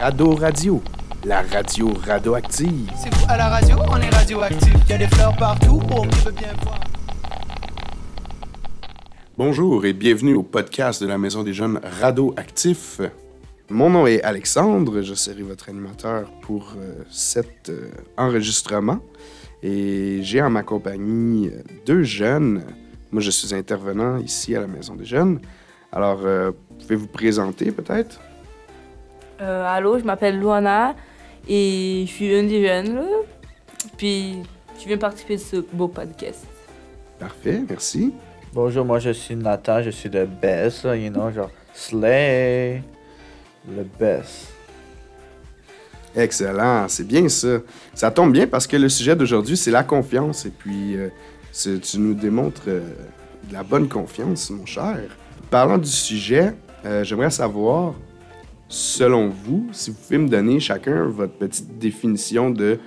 Rado Radio, la radio radioactive. C'est vous à la radio, on est radioactif. Il y a des fleurs partout pour qui veut bien voir. Bonjour et bienvenue au podcast de la Maison des Jeunes Radioactifs. Mon nom est Alexandre, je serai votre animateur pour euh, cet euh, enregistrement. Et j'ai en ma compagnie euh, deux jeunes. Moi, je suis intervenant ici à la Maison des Jeunes. Alors, euh, pouvez vous présenter peut-être? Euh, allô, je m'appelle Luana et je suis une des jeunes. là. Puis je viens participer de ce beau podcast. Parfait, merci. Bonjour, moi je suis Nathan, je suis le best, là, you know, genre Slay, le best. Excellent, c'est bien ça. Ça tombe bien parce que le sujet d'aujourd'hui, c'est la confiance. Et puis, euh, tu nous démontres euh, de la bonne confiance, mon cher. Parlant du sujet, euh, j'aimerais savoir, selon vous, si vous pouvez me donner chacun votre petite définition de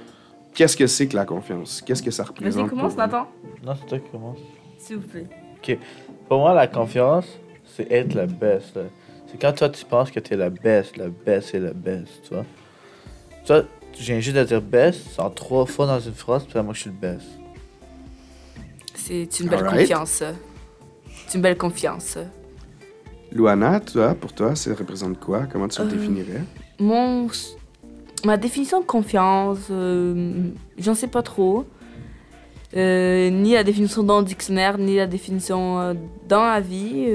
qu'est-ce que c'est que la confiance? Qu'est-ce que ça représente? Vas-y, commence? Nathan. Non, c'est toi qui commence. S'il vous plaît. Pour moi, la confiance, c'est être le best. C'est quand toi tu penses que t'es le best, le best et le best, tu vois. Toi, tu viens juste de dire best, en trois fois dans une phrase, puis moi je suis le best. C'est une belle Alright. confiance. ça. C'est une belle confiance. Luana, toi, pour toi, ça représente quoi? Comment tu le Euh, définirais? Mon, ma définition de confiance, euh, j'en sais pas trop. Euh, ni la définition dans le dictionnaire, ni la définition dans la vie.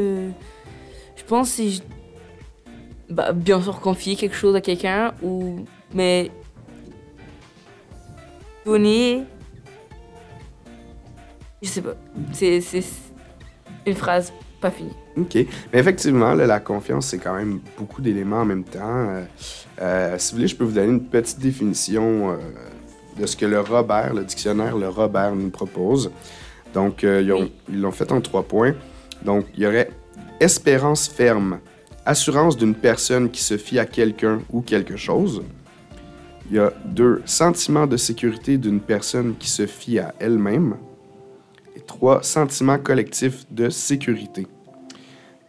je pense que c'est ju- bah, bien sûr confier quelque chose à quelqu'un ou mais donner je sais pas c'est une phrase pas finie Mais effectivement, la confiance, c'est quand même beaucoup d'éléments en même temps. Euh, euh, si vous voulez, je peux vous donner une petite définition euh, de ce que le Robert, le dictionnaire Le Robert nous propose. Donc, ils ils l'ont fait en trois points. Donc, il y aurait espérance ferme, assurance d'une personne qui se fie à quelqu'un ou quelque chose. Il y a deux, sentiment de sécurité d'une personne qui se fie à elle-même. Et trois, sentiment collectif de sécurité.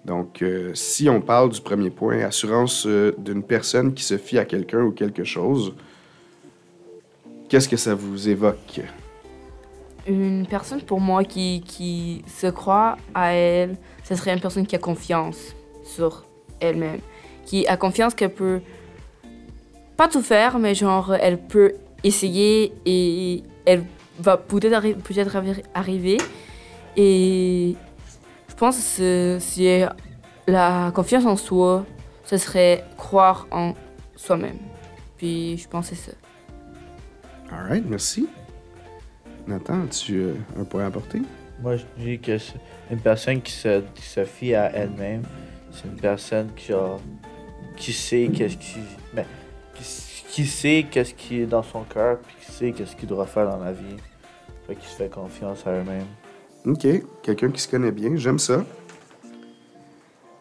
Donc, euh, si on parle du premier point, assurance euh, d'une personne qui se fie à quelqu'un ou quelque chose, qu'est-ce que ça vous évoque? Une personne pour moi qui, qui se croit à elle, ce serait une personne qui a confiance sur elle-même. Qui a confiance qu'elle peut pas tout faire, mais genre elle peut essayer et elle va peut-être arri- arri- arriver. Et pense que ce- c'est la confiance en soi, ce serait croire en soi-même. Puis je pense que c'est ça. All right, merci. Nathan, as-tu euh, un point à apporter? Moi je dis que c'est une personne qui se, qui se fie à elle-même, c'est une personne qui, genre, qui sait qu'est-ce qui. Ben, qui, qui sait qu'est-ce qui est dans son cœur, puis qui sait qu'est-ce qu'il doit faire dans la vie. Fait qu'il se fait confiance à elle-même. OK, quelqu'un qui se connaît bien, j'aime ça.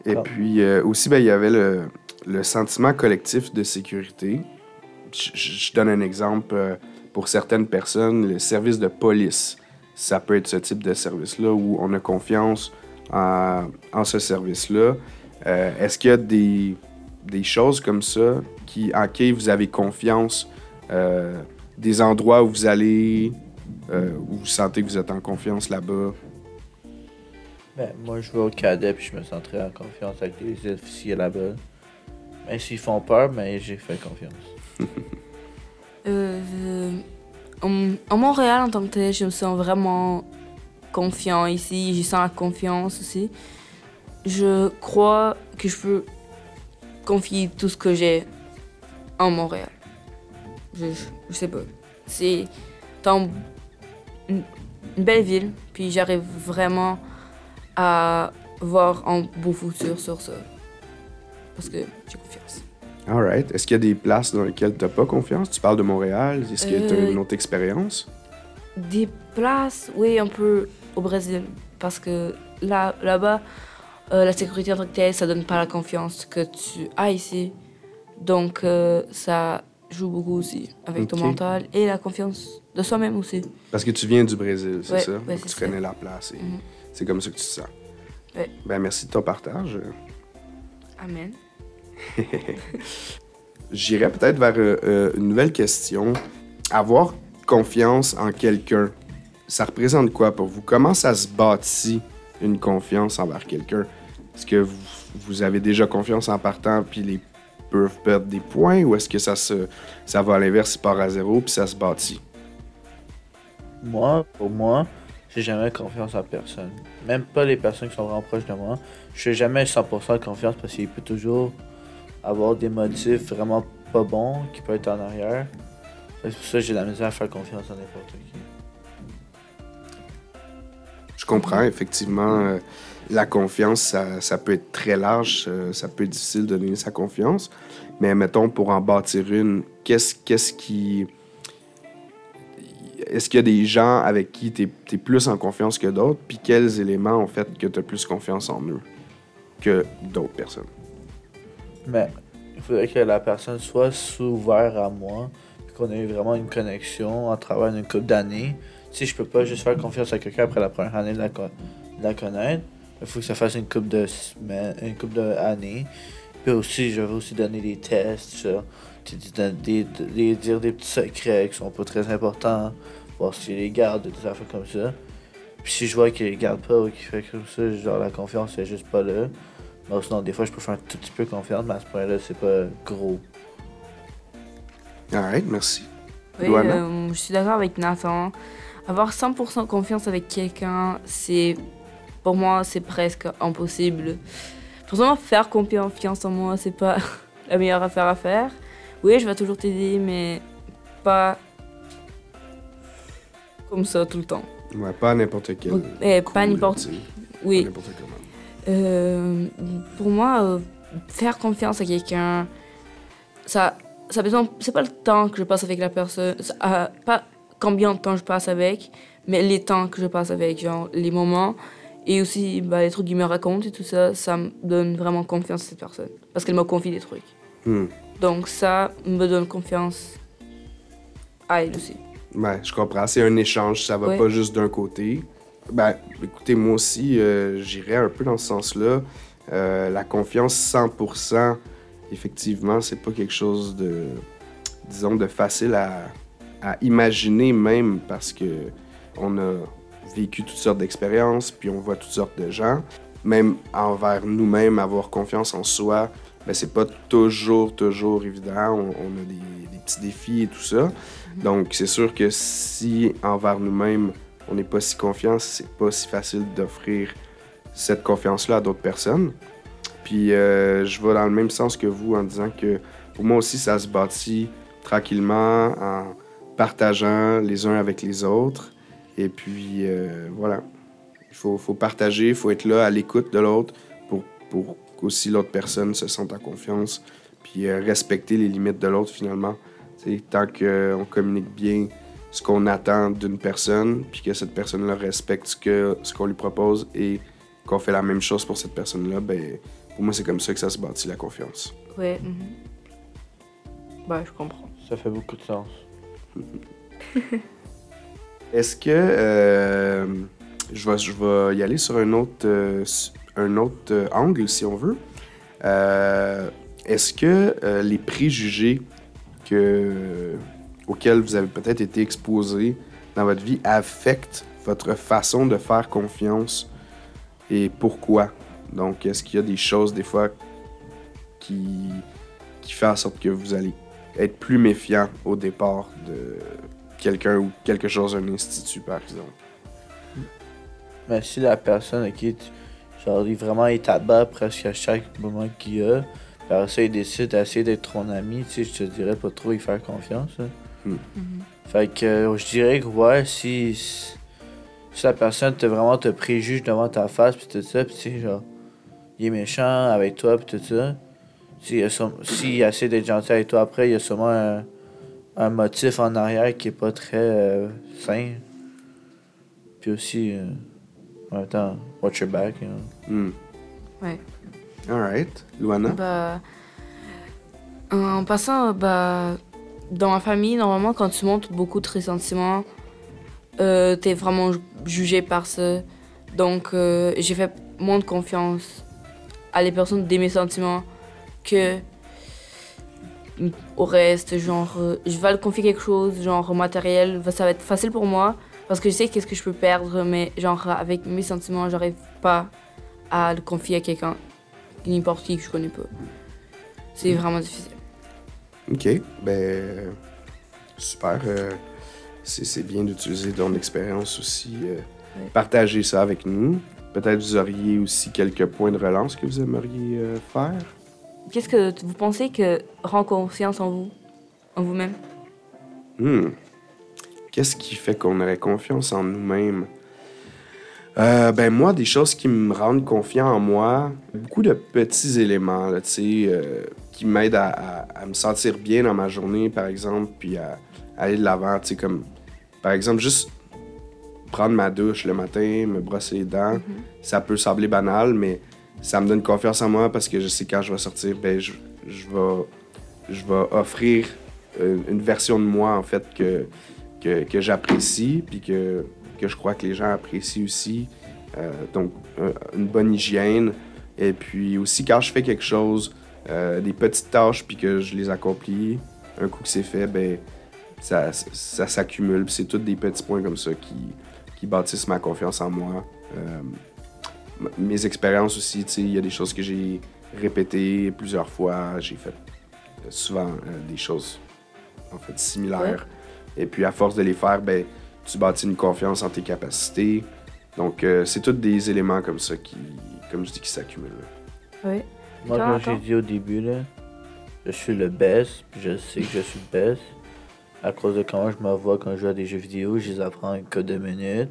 Et Ah. puis euh, aussi, ben, il y avait le, le sentiment collectif de sécurité. Je, donne un exemple. euh, pour certaines personnes, le service de police, ça peut être ce type de service-là où on a confiance en, en ce service-là. Euh, Est-ce qu'il y a des, des choses comme ça qui, en qui vous avez confiance, des endroits où vous allez, euh, où vous sentez que vous êtes en confiance là-bas? Ben, moi, je vais au cadet puis je me sentirai en confiance avec les officiers là-bas. Mais s'ils font peur, mais j'ai fait confiance. Euh, en, en Montréal, en tant que tel, je me sens vraiment confiant ici. J'y sens la confiance aussi. Je crois que je peux confier tout ce que j'ai en Montréal. Je, je, je sais pas. C'est tant une, une belle ville, puis j'arrive vraiment à voir un beau futur sur ça. Parce que j'ai confiance. All right. Est-ce qu'il y a des places dans lesquelles tu n'as pas confiance? Tu parles de Montréal. Est-ce que tu as Euh, une autre expérience? Des places, oui, un peu au Brésil. Parce que là, là-bas, euh, la sécurité en tant que telle, ça donne pas la confiance que tu as ici. Donc, euh, ça joue beaucoup aussi avec ton mental et la confiance de soi-même aussi. Parce que tu viens du Brésil, c'est Ouais, ça? ouais, tu ça. connais la place et Mhm. c'est comme ça que tu te sens. Ouais. Ben, merci de ton partage. Amen. j'irais peut-être vers euh, euh, une nouvelle question. Avoir confiance en quelqu'un, ça représente quoi pour vous? Comment ça se bâtit une confiance envers quelqu'un? Est-ce que vous, vous avez déjà confiance en partant puis les peuvent perdre des points ou est-ce que ça se ça va à l'inverse, il part à zéro puis ça se bâtit? Moi, pour moi, j'ai jamais confiance en personne. Même pas les personnes qui sont vraiment proches de moi. Je fais jamais 100% confiance parce qu'il peut toujours avoir des motifs vraiment pas bons qui peuvent être en arrière. C'est pour ça que j'ai de la misère à faire confiance à n'importe qui. Je comprends, effectivement, euh, la confiance, ça, ça peut être très large, euh, ça peut être difficile de donner sa confiance. Mais mettons, pour en bâtir une, qu'est-ce qu'est-ce qui. Est-ce qu'il y a des gens avec qui tu es, plus en confiance que d'autres? Puis quels éléments ont fait que tu as plus confiance en eux que d'autres personnes? Mais il faudrait que la personne soit ouverte à moi, qu'on ait vraiment une connexion à travers une couple d'années. Si je peux pas juste faire confiance à quelqu'un après la première année la, de la connaître, il faut que ça fasse une couple de semaines, une couple d'années. Puis aussi, je vais aussi donner des tests, des, des- des- dire des petits secrets qui sont pas très importants, voir s'il les garde, des affaires comme ça. Puis si je vois qu'il les garde pas ou qu'il fait comme ça, genre la confiance est juste pas là. Non, sinon, des fois, je peux faire un tout petit peu confiance, mais à ce point-là, c'est pas gros. Alright, merci. Oui, euh, je suis d'accord avec Nathan. Avoir 100% confiance avec quelqu'un, c'est pour moi, c'est presque impossible. Pourtant, faire confiance en moi, c'est pas la meilleure affaire à faire. Oui, je vais toujours t'aider, mais pas comme ça tout le temps. Ouais, pas n'importe quel. Eh, pas n'importe. Oui. pas. Euh, pour moi, euh, faire confiance à quelqu'un, ça, ça besoin, c'est pas le temps que je passe avec la personne, euh, pas combien de temps je passe avec, mais les temps que je passe avec, genre les moments et aussi bah, les trucs qu'il me raconte et tout ça, ça me donne vraiment confiance à cette personne parce qu'elle me confie des trucs. Hmm. Donc ça me donne confiance à elle aussi. Ouais, je comprends. C'est un échange, ça va Ouais. pas juste d'un côté. Ben, écoutez, moi aussi, euh, j'irais un peu dans ce sens-là. Euh, la confiance 100%, effectivement, c'est pas quelque chose de, disons, de facile à, à imaginer même parce que on a vécu toutes sortes d'expériences, puis on voit toutes sortes de gens. Même envers nous-mêmes, avoir confiance en soi, ben, c'est pas toujours, toujours évident. On, a des, des petits défis et tout ça. Donc, c'est sûr que si envers nous-mêmes, on n'est pas si confiant, c'est pas si facile d'offrir cette confiance-là à d'autres personnes. Puis, euh, je vais dans le même sens que vous en disant que pour moi aussi, ça se bâtit tranquillement en partageant les uns avec les autres. Et puis, euh, voilà. Il faut, faut partager, il faut être là à l'écoute de l'autre pour, pour qu'aussi l'autre personne se sente en confiance. Puis, euh, respecter les limites de l'autre finalement. T'sais, tant qu'on communique bien ce qu'on attend d'une personne, puis que cette personne-là respecte ce que ce qu'on lui propose et qu'on fait la même chose pour cette personne-là, ben, pour moi, c'est comme ça que ça se bâtit la confiance. Ouais. mhm. Bah, je comprends. Ça fait beaucoup de sens. Est-ce que euh, je, vais, je vais y aller sur un autre, euh, un autre angle, si on veut. Euh, Est-ce que les préjugés que, auxquels vous avez peut-être été exposés dans votre vie affectent votre façon de faire confiance et pourquoi? Donc, est-ce qu'il y a des choses, des fois, qui, qui font en sorte que vous allez être plus méfiant au départ de quelqu'un ou quelque chose, un institut, par exemple? Mais si la personne à qui tu, genre, il vraiment est à bas presque à chaque moment qu'il y a, puis après ça, il décide d'essayer d'être ton ami, tu sais, je te dirais pas trop y faire confiance. hein. Mhm. Fait que euh, je dirais que ouais, si, si la personne te vraiment te préjuge devant ta face pis tout ça, pis tu sais, genre, il est méchant avec toi pis tout ça, s'il si essaie d'être gentil avec toi après, il y a sûrement un, un motif en arrière qui est pas très euh, sain. Puis aussi, euh, en même temps, watch your back, you know. Hmm. Ouais. Alright. Luana? Bah, en passant, bah, dans ma famille, normalement, quand tu montres beaucoup de ressentiments, euh, t'es vraiment ju- jugé par ça. Donc, euh, j'ai fait moins de confiance à les personnes d'aimer mes sentiments que au reste, genre, euh, je vais le confier quelque chose, genre matériel, ça va être facile pour moi parce que je sais qu'est-ce que je peux perdre, mais genre avec mes sentiments, j'arrive pas à le confier à quelqu'un, n'importe qui que je connais pas. C'est vraiment difficile. OK. Ben, super. euh, c'est bien d'utiliser ton expérience aussi. euh, Ouais. Partager ça avec nous. Peut-être vous auriez aussi quelques points de relance que vous aimeriez euh, faire? Qu'est-ce que vous pensez que rend confiance en vous, en vous-même? Hmm. Qu'est-ce qui fait qu'on aurait confiance en nous-mêmes? Euh, ben moi, des choses qui me rendent confiant en moi, beaucoup de petits éléments, là, tu sais, euh, qui m'aident à, à- à me sentir bien dans ma journée, par exemple, puis à, à aller de l'avant, tu sais, comme, par exemple, juste prendre ma douche le matin, me brosser les dents, ça peut sembler banal, mais ça me donne confiance en moi parce que je sais quand je vais sortir, ben je, je vais, je offrir une, version de moi, en fait, que, que, que j'apprécie, puis que, que je crois que les gens apprécient aussi. Euh, donc, une bonne hygiène. Et puis aussi, quand je fais quelque chose, euh, des petites tâches, puis que je les accomplis, un coup que c'est fait, ben ça, ça, s'accumule. C'est tous des petits points comme ça qui, qui bâtissent ma confiance en moi. Euh, mes expériences aussi, tu sais, il y a des choses que j'ai répétées plusieurs fois. J'ai fait euh, souvent euh, des choses en fait similaires. Et puis à force de les faire, ben tu bâtis une confiance en tes capacités. Donc euh, c'est tous des éléments comme ça qui, comme je dis, qui s'accumulent. Oui. Moi, comme j'ai dit au début, là, je suis le best, puis je sais que je suis le best. À cause de comment je me vois quand je joue à des jeux vidéo, je les apprends en que deux minutes.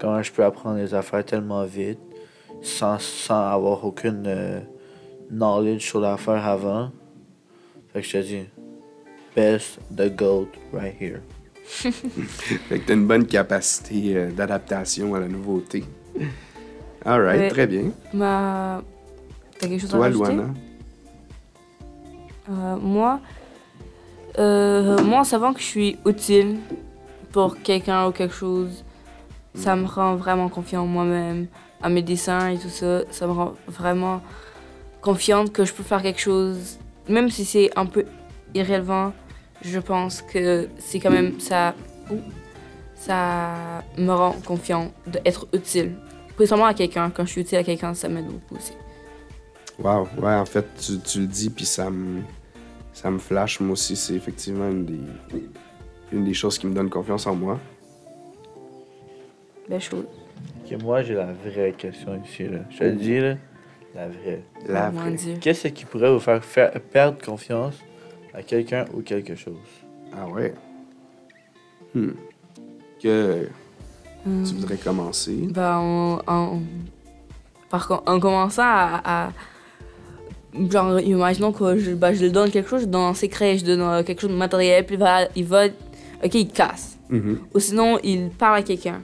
Comment je peux apprendre les affaires tellement vite, sans, sans avoir aucune euh, knowledge sur l'affaire avant. Fait que je te dis, best, the goat, right here. Fait que t'as une bonne capacité euh, d'adaptation à la nouveauté. Alright, Ouais. très bien. Ma... T'as quelque chose à Toi, rajouter? Luana? Euh, moi, euh, moi, en savant que je suis utile pour quelqu'un ou quelque chose, ça me rend vraiment confiant en moi-même, à mes dessins et tout ça. Ça me rend vraiment confiante que je peux faire quelque chose, même si c'est un peu irrélevant. Je pense que c'est quand même ça. ça me rend confiant d'être utile. Principalement à quelqu'un. Quand je suis utile à quelqu'un, ça m'aide beaucoup aussi. Wow, ouais, en fait, tu, tu le dis, puis ça me, ça me flash. Moi aussi, c'est effectivement une des, une des choses qui me donne confiance en moi. Belle chose. Ok, moi, j'ai la vraie question ici. Là. Je te le dis, là, la vraie. La Oh mon vraie. Qu'est-ce qui pourrait vous faire, faire perdre confiance à quelqu'un ou quelque chose? Ah ouais. Hmm. Que Hum. tu voudrais commencer? Ben, en, en- par contre, en commençant à, à- genre, imaginons que je, ben, je lui donne quelque chose, je donne un secret, je donne euh, quelque chose de matériel, puis il va, il va, ok, il casse. Mhm. Ou sinon, il parle à quelqu'un.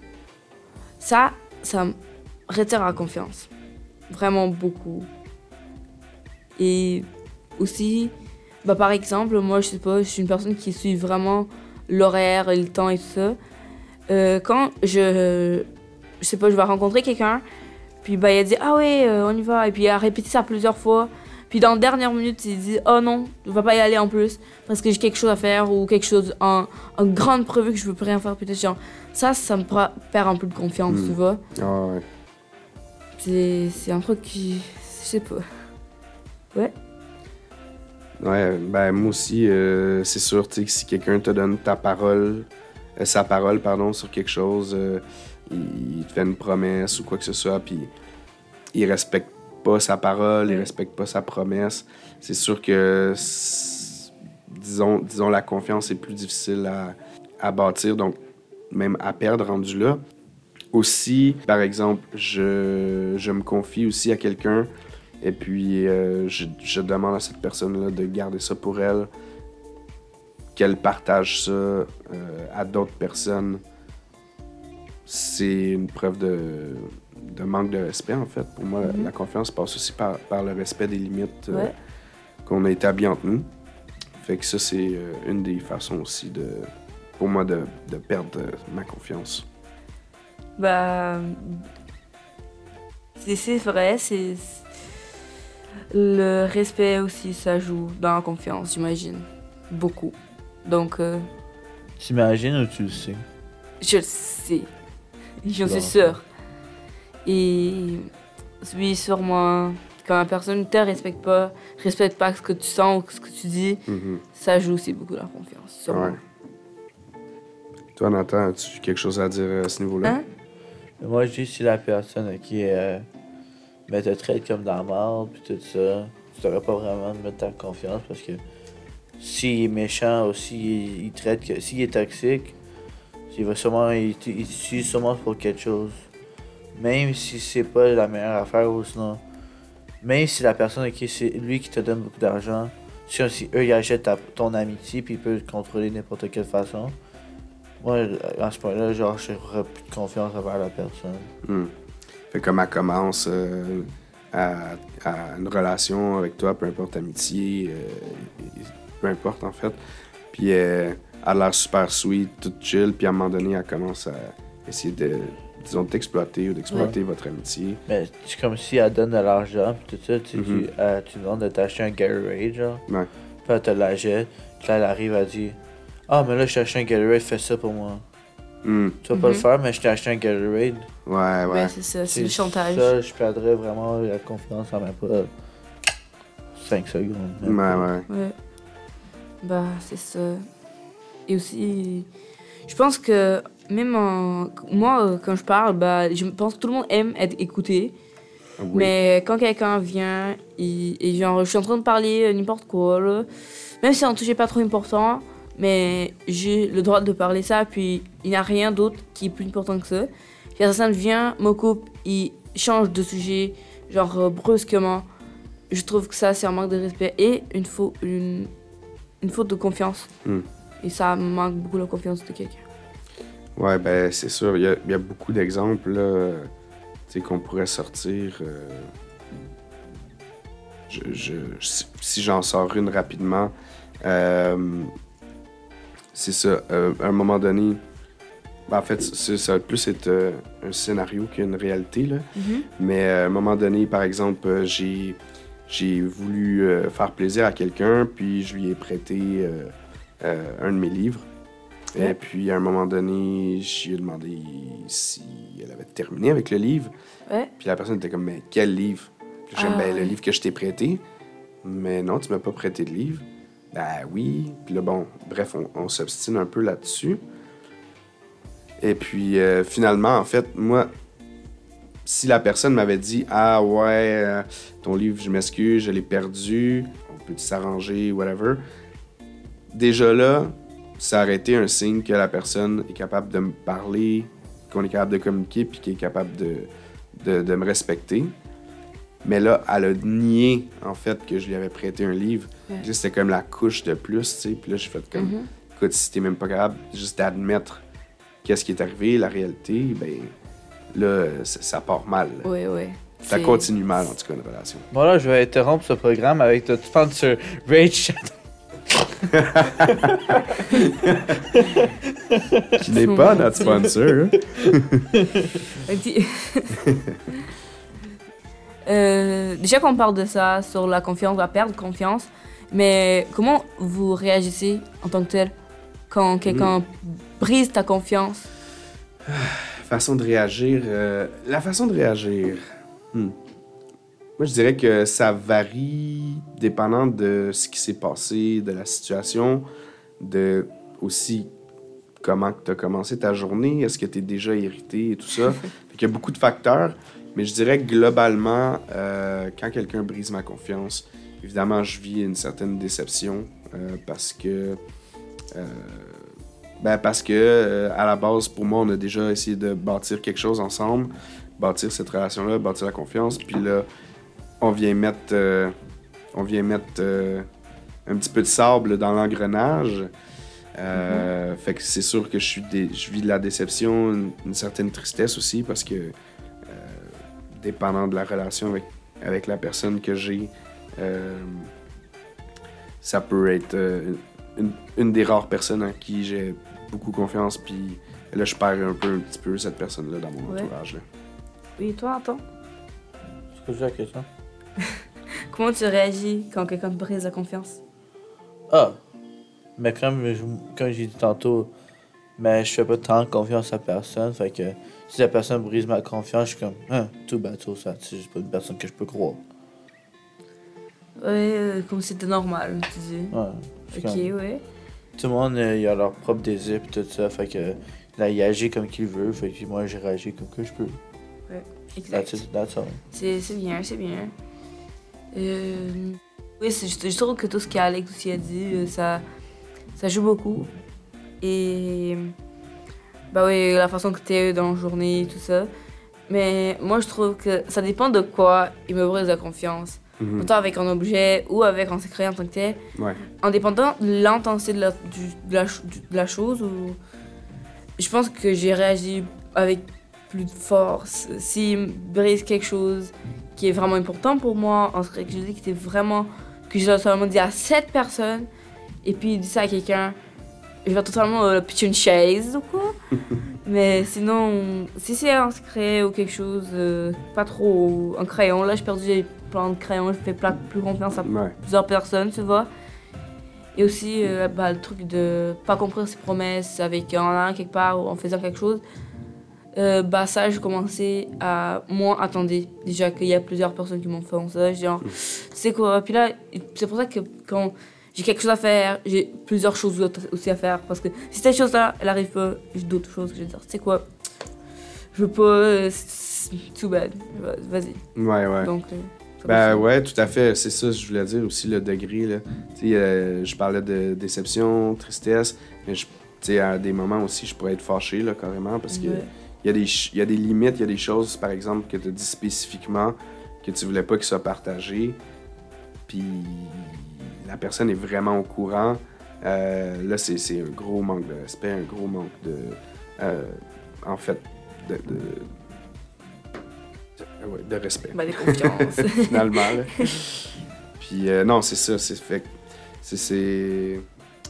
Ça, ça me retire la confiance. Vraiment beaucoup. Et aussi, bah, par exemple, moi, je sais pas, je suis une personne qui suit vraiment l'horaire et le temps et tout ça. Euh, quand je, je sais pas, je vais rencontrer quelqu'un, puis bah, il a dit Ah ouais, euh, on y va. Et puis il a répété ça plusieurs fois. Puis dans la dernière minute, il dit Oh non, je vais pas y aller en plus parce que j'ai quelque chose à faire ou quelque chose, un, un grande prévu que je veux plus rien faire. Peut-être genre, ça, ça me perd un peu de confiance, Mm. tu vois. Ah ouais. C'est c'est un truc qui. Je sais pas. Ouais, ben moi aussi, euh, c'est sûr, tu sais, que si quelqu'un te donne ta parole, euh, sa parole, pardon, sur quelque chose, euh, il, il te fait une promesse ou quoi que ce soit, puis il respecte pas sa parole, il respecte pas sa promesse, c'est sûr que, disons, disons, la confiance est plus difficile à, à bâtir, donc même à perdre rendu là. Aussi, par exemple, je, je me confie aussi à quelqu'un et puis, euh, je, je demande à cette personne-là de garder ça pour elle, qu'elle partage ça euh, à d'autres personnes. C'est une preuve de, de manque de respect, en fait. Pour moi, la- Mhm. la confiance passe aussi par, par le respect des limites euh, Ouais. qu'on a établies entre nous. Fait que ça, c'est euh, une des façons aussi de, pour moi de, de perdre euh, ma confiance. Bah. C'est c'est vrai, c'est. Le respect aussi, ça joue dans la confiance, j'imagine. Beaucoup. Donc, euh, T'imagines ou tu le sais? je le sais. J'en suis sûre. Et oui, sûrement, quand la personne ne te respecte pas, respecte pas ce que tu sens ou ce que tu dis, Mhm. ça joue aussi beaucoup la confiance. sûrement. Ouais. Toi, Nathan, as-tu quelque chose à dire à ce niveau-là? Hein? Moi, je dis si la personne qui euh, mais te traite comme dans la merde, puis tout ça, tu devrais pas vraiment mettre ta confiance parce que s'il est méchant ou s'il il traite que s'il est toxique, il va sûrement il, t- il t'utilise sûrement pour quelque chose. Même si c'est pas la meilleure affaire ou sinon. Même si la personne qui c'est lui qui te donne beaucoup d'argent, si, eux ils achètent ta- ton amitié puis ils peuvent te contrôler n'importe quelle façon. Moi, à ce point-là, genre, j'aurais plus de confiance envers la personne. Hmm. Fait comme elle commence euh, à, à une relation avec toi, peu importe amitié, euh, peu importe en fait. Puis euh, elle a l'air super sweet, toute chill, puis à un moment donné, elle commence à essayer de, disons, de t'exploiter ou d'exploiter votre amitié. Mais c'est comme si elle donne de l'argent, pis tout ça, tu, Mhm. tu, elle- tu demandes de t'acheter un Gatorade, genre. Ouais. Puis elle te la jette, puis là, elle arrive, elle dit Ah, mais là, je t'ai acheté un Gatorade, fais ça pour moi. Hmm. Tu vas pas le Mhm. faire, mais je t'ai acheté un Gatorade. Ouais, ouais. Ouais, c'est ça, c'est le chantage. Ça, je perdrais vraiment la confiance en même pas 5 secondes. Ouais, pas. ouais. Ouais. Bah, c'est ça. Et aussi, je pense que même en- moi, euh, quand je parle, bah, je pense que tout le monde aime être écouté. Oui. Mais quand quelqu'un vient et, et genre, je suis en train de parler euh, n'importe quoi, là, même si c'est un sujet pas trop important, mais j'ai le droit de parler ça, puis il n'y a rien d'autre qui est plus important que ça. Puis la personne vient, me coupe, il change de sujet, genre euh, brusquement. Je trouve que ça, c'est un manque de respect et une, fau- une, une faute de confiance. Hmm. Et ça manque beaucoup la confiance de quelqu'un. Ouais, ben c'est sûr. Il y a, il y a beaucoup d'exemples qu'on pourrait sortir. euh, je, je- si, si j'en sors une rapidement, euh, c'est ça. euh, à un moment donné, ben, en fait, ça va plus être un scénario qu'une réalité. Là. Mais euh, à un moment donné, par exemple, j'ai, j'ai voulu faire plaisir à quelqu'un, puis je lui ai prêté un de mes livres. Et puis à un moment donné, je lui ai demandé si elle avait terminé avec le livre. Puis la personne était comme, mais quel livre? Puis j'ai dit, Ah, ben, le livre que je t'ai prêté. Mais non, tu m'as pas prêté de livre. Ben oui. Puis là, bon, bref, on, on s'obstine un peu là-dessus. Et puis euh, finalement, en fait, moi, si la personne m'avait dit, ah ouais, euh, ton livre, je m'excuse, je l'ai perdu, on peut s'arranger, whatever. Déjà là, ça aurait été un signe que la personne est capable de me parler, qu'on est capable de communiquer, puis qu'elle est capable de, de, de me respecter. Mais là, elle a nié, en fait, que je lui avais prêté un livre. Ouais. C'était comme la couche de plus, tu sais. Puis là, j'ai fait comme, Mhm. écoute, si t'es même pas capable juste d'admettre qu'est-ce qui est arrivé, la réalité, ben là, ça, part mal. là. Ouais, ouais. Ça continue mal, en tout cas, une relation. Bon, là, je vais interrompre ce programme avec notre sponsor, Rage Shadow. Qui n'est pas notre sponsor. Euh, déjà qu'on parle de ça, sur la confiance, la perte de confiance, mais comment vous réagissez en tant que tel quand quelqu'un brise ta confiance? Façon de réagir. euh, la façon de réagir. hmm. Moi, je dirais que ça varie dépendant de ce qui s'est passé, de la situation, de aussi comment tu as commencé ta journée, est-ce que tu es déjà irrité et tout ça. Qu'il y a beaucoup de facteurs, mais je dirais que globalement, euh, quand quelqu'un brise ma confiance, évidemment, je vis une certaine déception euh, parce que. euh, ben parce que à la base, pour moi, on a déjà essayé de bâtir quelque chose ensemble, bâtir cette relation-là, bâtir la confiance, puis là, on vient mettre, euh, on vient mettre euh, un petit peu de sable dans l'engrenage. Euh, Fait que c'est sûr que je suis, dé- je vis de la déception, une, une certaine tristesse aussi parce que, euh, dépendant de la relation avec, avec la personne que j'ai, euh, ça peut être euh, une, une des rares personnes en qui j'ai beaucoup confiance, puis là, je perds un peu, un petit peu cette personne-là dans mon Ouais. entourage. là. Oui, toi, attends. C'est la question? comment tu réagis quand quelqu'un te brise la confiance? Ah! Mais comme, je- comme j'ai dit tantôt, mais je fais pas tant confiance à personne. Fait que si la personne brise ma confiance, je suis comme, hein, tout bateau, ça. C'est juste pas une personne que je peux croire. Ouais, euh, comme si c'était normal, tu dis. Ouais. Ok, comme- ouais. Tout le monde, euh, il a leur propre désir pis tout ça. Fait que là, il agit comme qu'il veut. Fait que moi, j'ai réagi comme que je peux. Exact. That's it, that's all. C'est c'est bien, c'est bien. Euh, oui, je, trouve que tout ce qu'Alex aussi a dit, euh, ça, ça joue beaucoup. Et. Bah oui, la façon que t'es dans la journée, tout ça. Mais moi, je trouve que ça dépend de quoi il me brise la confiance. Mhm. Autant avec un objet ou avec un secret en tant que tel. Ouais. En dépendant de l'intensité de la chose, ou... je pense que j'ai réagi avec plus de force. S'il me brise quelque chose qui est vraiment important pour moi, en secret que je dis que c'était vraiment. que j'ai totalement dit à cette personnes, et puis il dit ça à quelqu'un, je vais totalement euh, pitcher une chaise ou quoi. Mais sinon, si c'est un secret ou quelque chose, euh, pas trop. Un crayon, là j'ai perdu plein de crayons, je fais plus confiance à Ouais. plusieurs personnes, tu vois. Et aussi, euh, bah, le truc de pas comprendre ses promesses avec en allant quelque part ou en faisant quelque chose. Euh, bah ça, j'ai commencé à moins attendre. Déjà qu'il y a plusieurs personnes qui m'ont fait ça. J'ai genre, c'est quoi? Puis là, c'est pour ça que quand j'ai quelque chose à faire, j'ai plusieurs choses aussi à faire. Parce que si cette chose-là, elle arrive pas, j'ai d'autres choses que je vais dire. C'est quoi? Je veux pas. euh, too bad. Vas-y. Ouais, ouais. Donc. euh, ça Ben ouais, tout à fait. C'est ça, je voulais dire aussi le degré. Là. Tu sais, euh, je parlais de déception, tristesse, mais je- tu sais, à des moments aussi, je pourrais être fâché là, carrément parce que Ouais. Il y, a des il y a des limites, il y a des choses, par exemple, que tu as dit spécifiquement que tu voulais pas qu'ils soient partagées. Puis la personne est vraiment au courant. Euh, là, c'est c'est un gros manque de respect, un gros manque de. euh, en fait, de. de, de- ouais, de respect des confiances. finalement. là. Puis euh, non, c'est ça, c'est fait. C'est c'est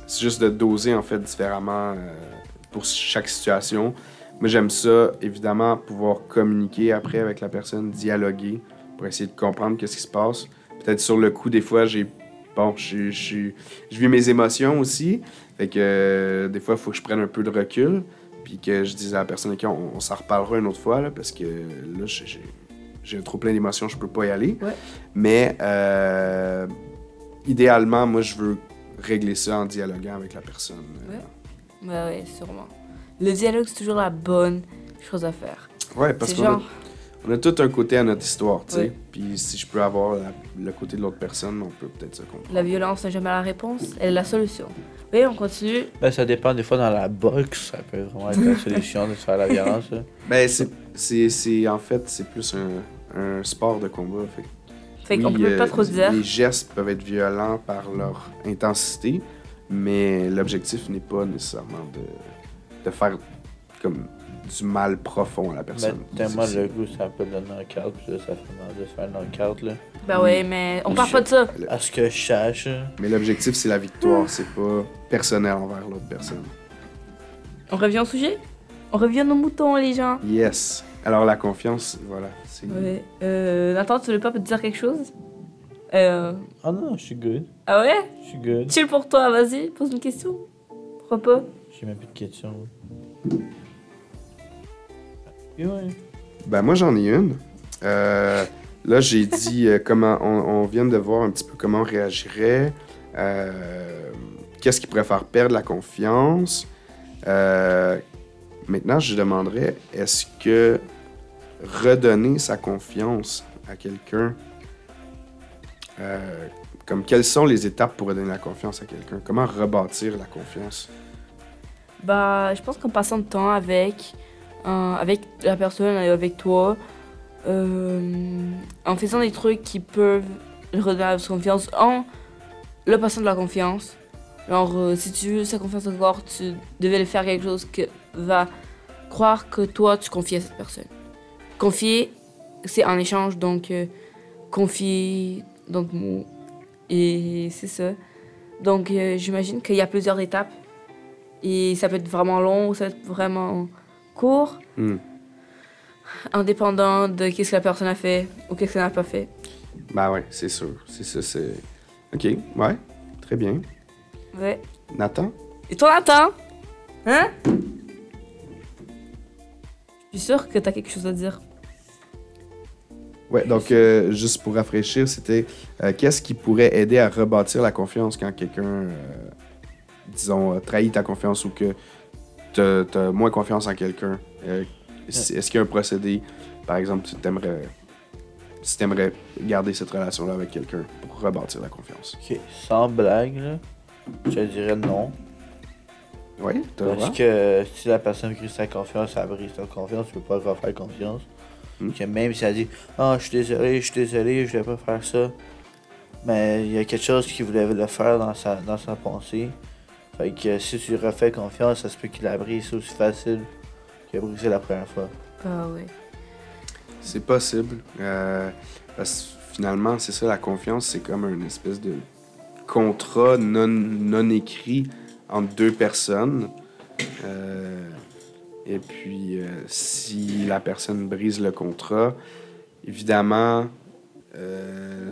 c'est juste de doser en fait différemment euh, pour chaque situation. Moi, j'aime ça, évidemment, pouvoir communiquer après avec la personne, dialoguer pour essayer de comprendre qu'est-ce qui se passe. Peut-être sur le coup, des fois, j'ai bon, je je- je- vis mes émotions aussi. Fait que euh, des fois, il faut que je prenne un peu de recul. Puis que je dise à la personne, OK, on, on s'en reparlera une autre fois, là, parce que là, j'ai- j'ai trop plein d'émotions, je peux pas y aller. Ouais. Mais euh, idéalement, moi, je veux régler ça en dialoguant avec la personne. Ouais. Bah ouais, sûrement. Le dialogue, c'est toujours la bonne chose à faire. Ouais, parce qu'on a, on a tout un côté à notre histoire, tu sais. Puis si je peux avoir la- le côté de l'autre personne, on peut peut-être se comprendre. la violence n'est jamais la réponse, elle est la solution. Oui, on continue. Ben, ça dépend des fois dans la boxe, ça peut vraiment être la solution de faire la violence. là. Ben, c'est, c'est, c'est- en fait, c'est plus un, un sport de combat. Fait, Fait qu'on peut euh, pas trop dire. Les gestes peuvent être violents par leur intensité, mais l'objectif n'est pas nécessairement de, de faire comme du mal profond à la Mais personne. tellement C'est- le goût, ça peut le knockout, puis là, ça fait mal de se faire un knockout, là. Bah ouais, mais on parle Je- pas de ça. À ce que je là. Mais l'objectif, c'est la victoire, c'est pas personnel envers l'autre personne. On revient au sujet? On revient aux moutons, les gens. Yes. Alors la confiance, voilà. C'est... Ouais. Euh, Nathan, tu veux pas te dire quelque chose? Euh... Ah non, je suis good. Ah ouais? Je suis good. Chill pour toi, vas-y, pose une question. Pourquoi pas? J'ai même plus de questions. Ouais. Ben moi j'en ai une. Euh, là j'ai dit euh, comment on, vient de voir un petit peu comment on réagirait. euh, Qu'est-ce qui pourrait faire perdre la confiance. Maintenant je demanderais est-ce que redonner sa confiance à quelqu'un, comme quelles sont les étapes pour redonner la confiance à quelqu'un? Comment rebâtir la confiance? Bah, je pense qu'en passant de temps avec, euh, avec la personne, avec toi, euh, en faisant des trucs qui peuvent redonner la confiance, en le passant de la confiance. Genre, euh, si tu veux sa confiance encore, tu devais le faire quelque chose que va croire que toi, tu confies à cette personne. Confier, c'est en échange, donc confier, donc mot. Et c'est ça. Donc, j'imagine qu'il y a plusieurs étapes. Et ça peut être vraiment long ou ça peut être vraiment court, Hmm. indépendant de qu'est-ce que la personne a fait ou qu'est-ce qu'elle n'a pas fait. Ben ouais, c'est sûr. C'est ça, c'est. Ok, ouais. Très bien. Ouais. Nathan? Et toi, Nathan? Hein? Je suis sûre que t'as quelque chose à dire. Ouais, donc euh, juste pour rafraîchir, c'était euh, qu'est-ce qui pourrait aider à rebâtir la confiance quand quelqu'un, euh, disons, a trahi ta confiance ou que t'as as moins confiance en quelqu'un? Euh, Est-ce qu'il y a un procédé, par exemple, tu t'aimerais, si t'aimerais garder cette relation-là avec quelqu'un pour rebâtir la confiance? Ok, sans blague, là, je dirais non. Oui, Parce que si la personne brise sa confiance, elle brise ta confiance, tu peux pas refaire confiance. Hmm. Que même si elle dit Ah, je suis désolé, je suis désolé, je voulais pas faire ça. Mais il y a quelque chose qui voulait le faire dans sa, dans sa pensée. Fait que si tu refais confiance, ça se peut qu'il la brise aussi facile qu'il a brisé la première fois. Ah ouais. C'est possible. euh, parce que finalement, c'est ça, la confiance, c'est comme une espèce de contrat non, non écrit entre deux personnes. Euh, et puis, euh, si la personne brise le contrat, évidemment, euh,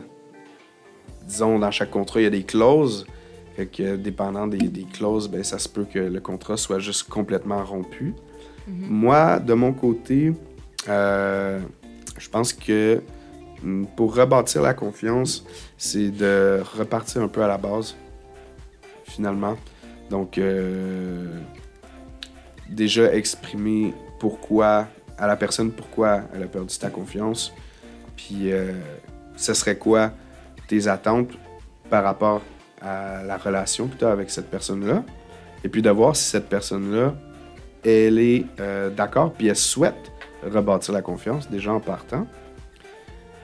disons, dans chaque contrat, il y a des clauses. Fait que, dépendant des, des clauses, ben, ça se peut que le contrat soit juste complètement rompu. Moi, de mon côté, euh, je pense que mm, pour rebâtir la confiance, c'est de repartir un peu à la base, finalement. Donc, euh, déjà exprimer pourquoi, à la personne, pourquoi elle a perdu ta confiance. Puis, euh, ce serait quoi tes attentes par rapport à la relation que tu as avec cette personne-là. Et puis de voir si cette personne-là, elle est euh, d'accord, puis elle souhaite rebâtir la confiance, déjà en partant.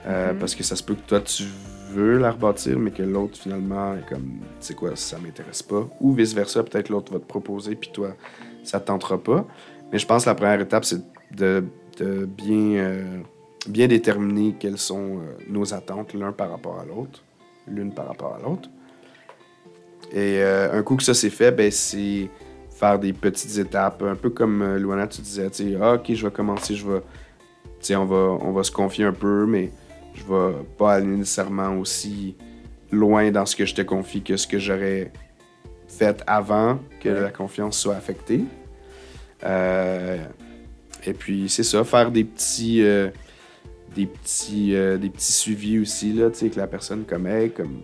Euh, Mhm. Parce que ça se peut que toi, tu veux la rebâtir, mais que l'autre, finalement, est comme, tu sais quoi, ça m'intéresse pas. Ou vice-versa, peut-être l'autre va te proposer, puis toi, ça te tentera pas. Mais je pense que la première étape, c'est de, de bien, euh, bien déterminer quelles sont nos attentes l'un par rapport à l'autre, l'une par rapport à l'autre. Et euh, un coup que ça c'est fait, ben, c'est faire des petites étapes, un peu comme euh, Luana, tu disais, tu ah, ok, je vais commencer, je vais, tu sais, on va, on va se confier un peu, mais je vais pas aller nécessairement aussi loin dans ce que je te confie que ce que j'aurais fait avant que Ouais. la confiance soit affectée. Euh, et puis c'est ça, faire des petits, euh, des petits, des petits suivis aussi là, tu sais, que la personne comme hey, comme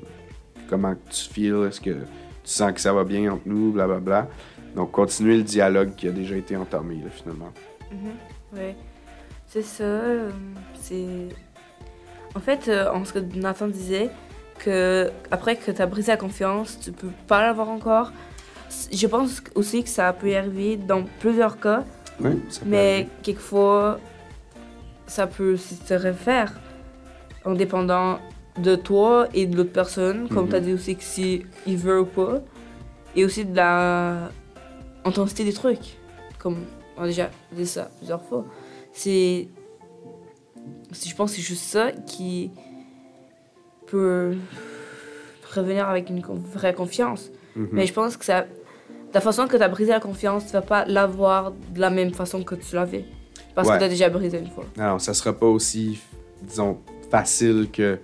comment tu feels, est-ce que tu sens que ça va bien entre nous, blablabla. Donc continuer le dialogue qui a déjà été entamé là, finalement. Ouais. C'est ça. euh, C'est. En fait, euh, en ce que Nathan disait, que après que tu as brisé la confiance, tu peux pas l'avoir encore. Je pense aussi que ça peut y arriver dans plusieurs cas, Oui, ça peut mais arriver. quelquefois, ça peut aussi se refaire en dépendant de toi et de l'autre personne, comme Mhm. tu as dit aussi que si il veut ou pas, et aussi de la intensité des trucs, comme on a déjà dit ça plusieurs fois. C'est, je pense que c'est juste ça qui peut revenir avec une vraie confiance. Mhm. Mais je pense que ça, la façon que tu as brisé la confiance, tu vas pas l'avoir de la même façon que tu l'avais. Parce Ouais. que tu as déjà brisé une fois. Alors, ça sera pas aussi, disons, facile que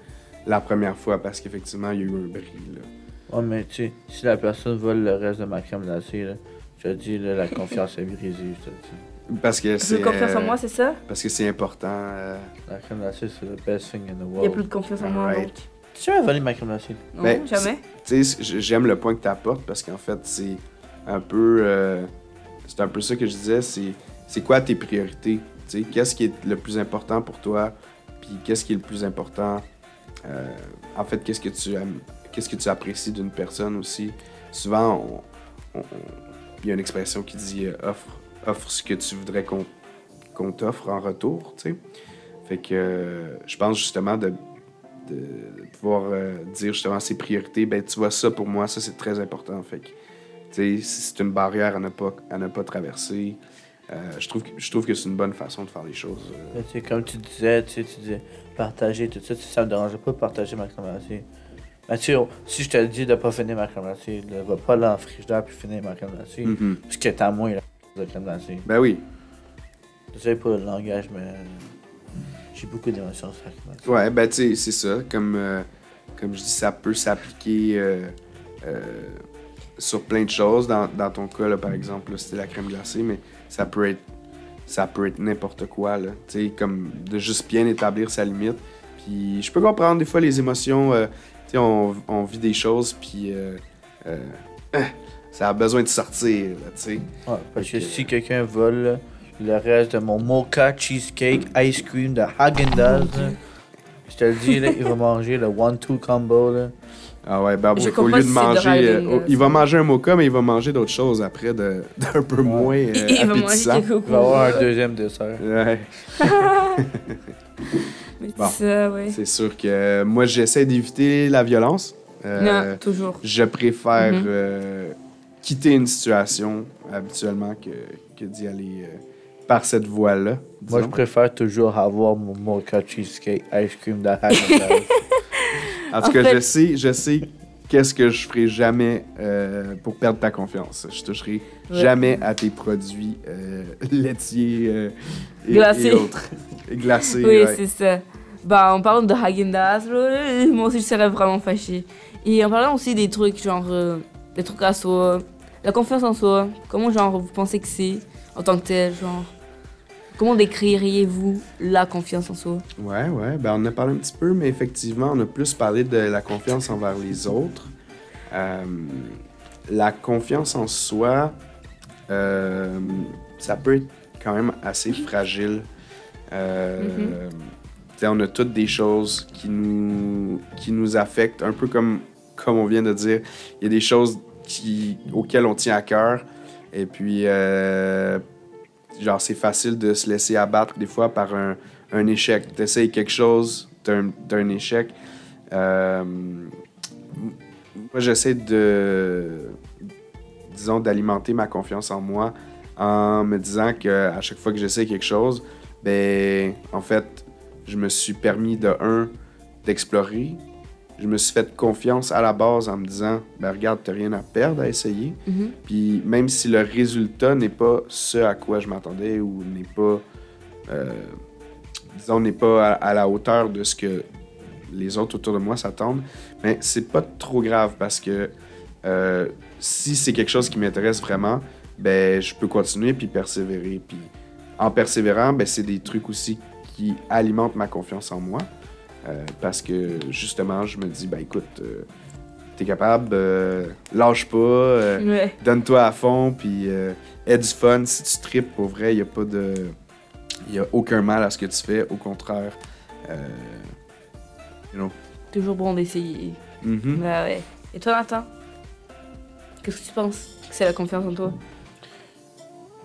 la première fois parce qu'effectivement, il y a eu un bris. Là. Ouais, mais tu sais, si la personne vole le reste de ma crème glacée, là, je te dis, là, la confiance est brisée, je te dis. Parce que c'est. veux confiance en euh, moi, c'est ça? Parce que c'est important. euh, La crème glacée, c'est the best thing in the Il n'y a world. plus de confiance en moi. Donc. Tu as volé ma crème glacée? Non, Ben, jamais. Tu sais, j- j'aime le point que tu apportes parce qu'en fait, c'est un peu. euh, c'est un peu ça que je disais. C'est, c'est quoi tes priorités? Tu sais, qu'est-ce qui est le plus important pour toi? Puis qu'est-ce qui est le plus important? Euh, en fait, qu'est-ce que tu? Qu'est-ce que tu apprécies d'une personne aussi? Souvent, il y a une expression qui dit euh, offre, offre ce que tu voudrais qu'on, t'offre en retour. Fait que euh, je pense justement de, pouvoir dire justement ses priorités, ben tu vois ça pour moi, ça c'est très important. Fait que, c'est une barrière à ne pas, à ne pas traverser, euh, je, trouve que, je trouve que c'est une bonne façon de faire les choses. euh. Mais tu sais, comme tu disais, tu sais, tu disais partager tout ça, tu sais, ça me dérangeait pas de partager ma crème glacée. Mais tu sais, oh, si je te dis de pas finir ma crème glacée, ne va pas le frigidaire puis finir ma crème glacée. Mhm. Parce que t'as moins la crème glacée. Ben oui, Désolé pour le langage, mais. J'ai beaucoup d'émotions sur Christmas. Ouais, ben tu sais, c'est ça. Comme, euh, comme je dis, ça peut s'appliquer euh, sur plein de choses. Dans, dans ton cas, là, par exemple, là, c'était la crème glacée, mais ça peut être ça peut être n'importe quoi. Là. Tu sais, comme de juste bien établir sa limite. Puis je peux comprendre des fois les émotions. euh, tu sais, on, on vit des choses, puis euh, euh, ça a besoin de sortir. Là, tu sais. Ouais, parce que si quelqu'un vole le reste de mon mocha cheesecake ice cream de Häagen-Dazs, là, je te le dis, là, il va manger le one-two combo. Là. Ah ouais, ben, Je au lieu de manger, euh, il va manger un mocha, mais il va manger d'autres choses après de- d'un peu moins euh, Il va manger Il va avoir un deuxième dessert. Ouais, Bon. ça, ouais. c'est sûr que euh, moi j'essaie d'éviter la violence. Euh, Non, toujours. je préfère Mhm. euh, quitter une situation habituellement que, que d'y aller euh, par cette voie-là. Moi, je préfère toujours avoir mon mocha cheesecake ice cream de. En tout cas, fait- je sais, je sais qu'est-ce que je ferai jamais euh, pour perdre ta confiance. Je toucherai Ouais. jamais à tes produits euh, laitiers euh, et, autres. Glacés. Oui, ouais. c'est ça. Bah, en parlant de Häagen-Dazs, là, moi aussi je serais vraiment fâchée. Et en parlant aussi des trucs, genre, des trucs à soi, la confiance en soi, comment, genre, vous pensez que c'est en tant que tel, genre, comment décririez-vous la confiance en soi? Ouais, ouais. Ben, on en a parlé un petit peu, mais effectivement, on a plus parlé de la confiance envers les autres. Euh, la confiance en soi, euh, ça peut être quand même assez fragile. Euh, sais, On a toutes des choses qui nous, qui nous affectent, un peu comme, comme on vient de dire. Il y a des choses qui, auxquelles on tient à cœur. Et puis, genre, c'est facile de se laisser abattre des fois par un, un échec. Tu essayes quelque chose, tu as, un échec. Euh, moi, j'essaie de, disons, d'alimenter ma confiance en moi en me disant que à chaque fois que j'essaie quelque chose, ben, en fait, je me suis permis de un d'explorer. Je me suis fait confiance à la base en me disant, ben regarde, t'as rien à perdre à essayer. Mhm. Puis même si le résultat n'est pas ce à quoi je m'attendais ou n'est pas, euh, disons, n'est pas à, à la hauteur de ce que les autres autour de moi s'attendent, mais c'est pas trop grave parce que euh, si c'est quelque chose qui m'intéresse vraiment, ben je peux continuer puis persévérer. Puis en persévérant, ben c'est des trucs aussi qui alimentent ma confiance en moi. Euh, parce que justement, je me dis, ben écoute, euh, t'es capable, euh, lâche pas, euh, Ouais. donne-toi à fond, puis euh, aie du fun. Si tu tripes, pour vrai, il n'y a pas de. Il y a aucun mal à ce que tu fais, au contraire. Euh, you know. Toujours bon d'essayer. Mhm. Bah ouais. Et toi, Nathan? Qu'est-ce que tu penses que c'est la confiance en toi?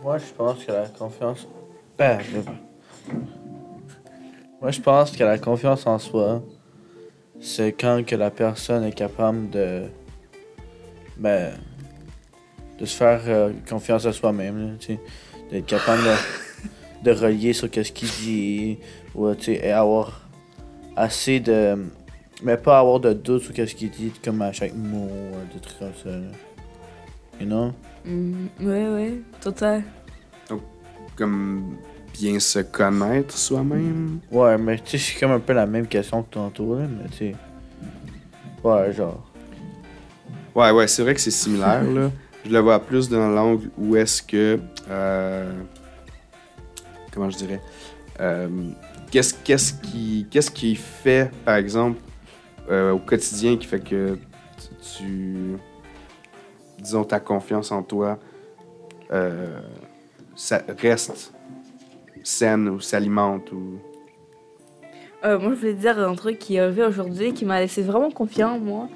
Moi, je pense que la confiance. Ben, je- Moi, je pense que la confiance en soi, c'est quand que la personne est capable de. Ben. de se faire euh, confiance à soi-même, là, tu sais. D'être capable de, de relier sur qu'est-ce qu'il dit, ou, tu sais, et avoir assez de. Mais pas avoir de doute sur qu'est-ce qu'il dit, comme à chaque mot, ou des trucs comme ça. là. You know? Mhm. Ouais, ouais, total. Comme bien se connaître soi-même? Ouais, mais tu sais, c'est comme un peu la même question que tantôt, là, mais tu sais. Ouais, genre. Ouais, ouais, c'est vrai que c'est similaire, là. Je le vois plus dans l'angle où est-ce que. euh, comment je dirais Euh, Qu'est-ce qu'est-ce qui, qu'est-ce qui fait, par exemple, euh, au quotidien qui fait que tu. disons, ta confiance en toi euh, ça reste saine ou s'alimente ou. Euh, moi, je voulais dire un truc qui est arrivé aujourd'hui qui m'a laissé vraiment confiant, moi.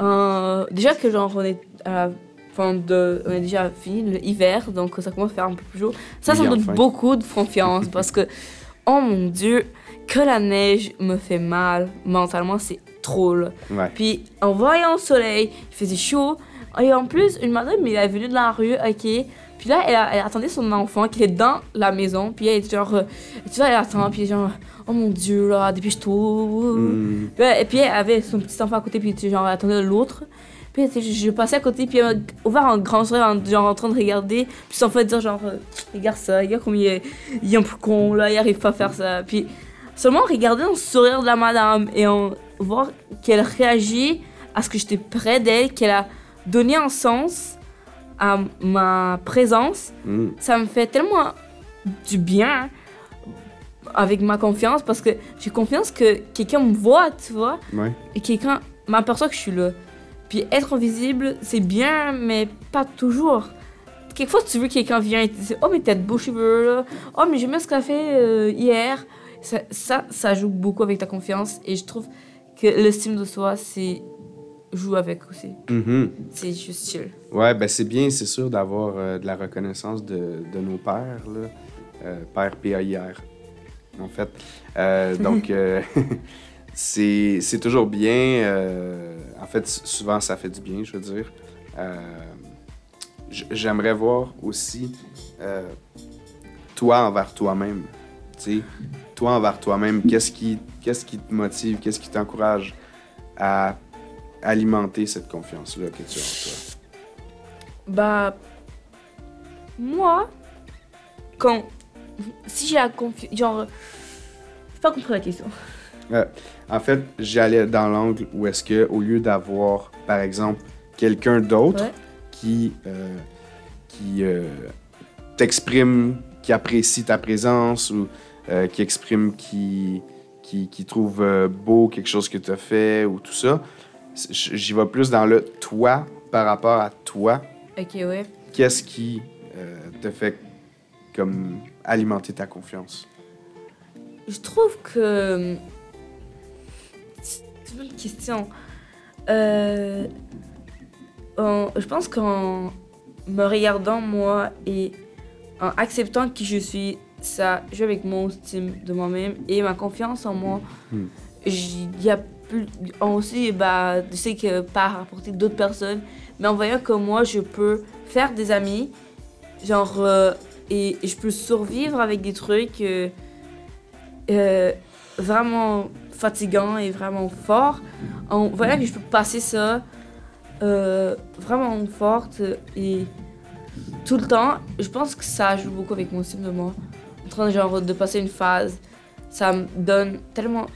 Euh, déjà que, genre, on est à la fin de. On est déjà fini l'hiver, donc ça commence à faire un peu plus chaud. Ça, ça Oui, me donne enfin. beaucoup de confiance parce que, oh mon dieu, que la neige me fait mal mentalement, c'est trop, là. Ouais. Puis en voyant le soleil, il faisait chaud. Et en plus, une madame, elle est venue de la rue, ok. Puis là, elle, a- elle attendait son enfant qui était dans la maison. Puis elle était genre, euh, tu vois, elle attend. Puis genre, oh mon dieu, là, dépêche-toi. Hmm. Puis, elle- et puis elle avait son petit enfant à côté, puis tu genre, elle attendait l'autre. Puis je, je passais à côté, puis elle m'a ouvert un grand sourire, en, genre en train de regarder. Puis sans fait dire, genre, regarde ça, regarde comme il est, il est un peu con, là, il arrive pas à faire ça. Puis seulement regarder le sourire de la madame et en voir qu'elle réagit à ce que j'étais près d'elle, qu'elle a donné un sens à ma présence, Hmm. ça me fait tellement du bien avec ma confiance parce que j'ai confiance que quelqu'un me voit, tu vois, Ouais. et quelqu'un m'aperçoit que je suis là. Puis être invisible, c'est bien, mais pas toujours. Quelquefois, tu veux que quelqu'un vienne et te dise Oh, mais t'as de beaux cheveux là. Oh, mais j'ai mis ce café euh, hier. Ça, ça, ça joue beaucoup avec ta confiance et je trouve que l'estime de soi, c'est. Joue avec aussi. Mhm. C'est juste chill. Ouais, ben c'est bien, c'est sûr, d'avoir euh, de la reconnaissance de, de nos pères, là. Euh, père P-A-I-R, en fait. Euh, donc, c'est toujours bien. en fait, souvent, ça fait du bien, je veux dire. J'aimerais voir aussi toi envers toi-même. Tu sais, toi envers toi-même, qu'est-ce qui, qu'est-ce qui te motive, qu'est-ce qui t'encourage à alimenter cette confiance-là que tu as en toi? Bah. Moi, quand. Si j'ai la confiance. Genre. Pas compris la question. En fait, j'allais dans l'angle où est-ce que, au lieu d'avoir, par exemple, quelqu'un d'autre Ouais. qui, euh, qui euh, t'exprime, qui apprécie ta présence ou euh, qui exprime qui, qui, qui trouve beau quelque chose que tu as fait ou tout ça, j'y vais plus dans le toi par rapport à toi. Ok, ouais. Qu'est-ce qui euh, te fait comme alimenter ta confiance? Je trouve que. C'est une bonne question. Euh, en- je pense qu'en me regardant moi et en acceptant qui je suis, ça joue avec mon estime de moi-même et ma confiance en moi. Hmm. Il y a en Aussi, bah, je sais que pas rapporter d'autres personnes, mais en voyant que moi, je peux faire des amis, genre. euh, et, je peux survivre avec des trucs. euh, euh, vraiment fatigant et vraiment fort. En voyant que je peux passer ça vraiment forte et tout le temps, je pense que ça joue beaucoup avec mon estime de moi. En train genre, de passer une phase, ça me donne tellement